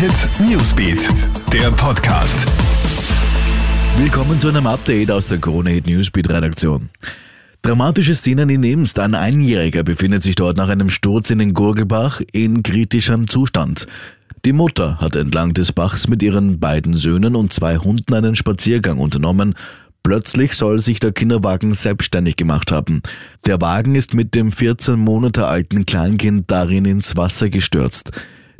Hit Newsbeat, der Podcast. Willkommen zu einem Update aus der Krone Hit Newsbeat Redaktion. Dramatische Szenen in Imst. Ein Einjähriger befindet sich dort nach einem Sturz in den Gurgelbach in kritischem Zustand. Die Mutter hat entlang des Bachs mit ihren beiden Söhnen und zwei Hunden einen Spaziergang unternommen. Plötzlich soll sich der Kinderwagen selbstständig gemacht haben. Der Wagen ist mit dem 14 Monate alten Kleinkind darin ins Wasser gestürzt.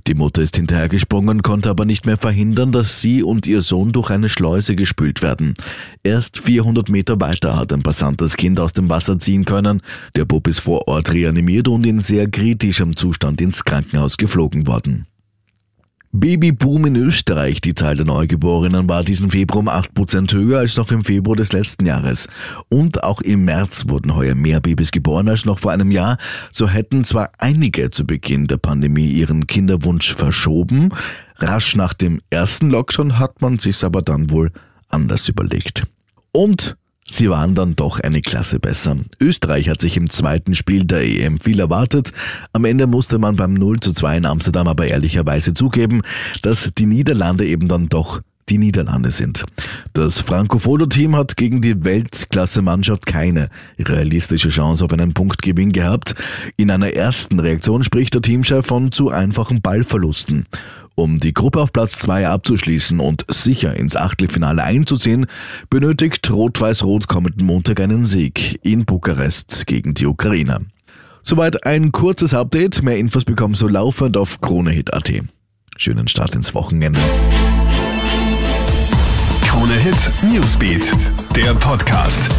Die Mutter ist hinterhergesprungen, konnte aber nicht mehr verhindern, dass sie und ihr Sohn durch eine Schleuse gespült werden. Erst 400 Meter weiter hat ein Passant das Kind aus dem Wasser ziehen können. Der Bub ist vor Ort reanimiert und in sehr kritischem Zustand ins Krankenhaus geflogen worden. Babyboom in Österreich. Die Zahl der Neugeborenen war diesen Februar um 8% höher als noch im Februar des letzten Jahres. Und auch im März wurden heuer mehr Babys geboren als noch vor einem Jahr. So hätten zwar einige zu Beginn der Pandemie ihren Kinderwunsch verschoben. Rasch nach dem ersten Lockdown hat man sich's aber dann wohl anders überlegt. Und Sie waren dann doch eine Klasse besser. Österreich hat sich im zweiten Spiel der EM viel erwartet. Am Ende musste man beim 0 zu 2 in Amsterdam aber ehrlicherweise zugeben, dass die Niederlande eben dann doch die Niederlande sind. Das Franco-Foto-Team hat gegen die Weltklasse-Mannschaft keine realistische Chance auf einen Punktgewinn gehabt. In einer ersten Reaktion spricht der Teamchef von zu einfachen Ballverlusten. Um die Gruppe auf Platz 2 abzuschließen und sicher ins Achtelfinale einzuziehen, benötigt Rot-Weiß-Rot kommenden Montag einen Sieg in Bukarest gegen die Ukrainer. Soweit ein kurzes Update. Mehr Infos bekommst du laufend auf KroneHit.at. Schönen Start ins Wochenende. Krone Hit Newsbeat, der Podcast.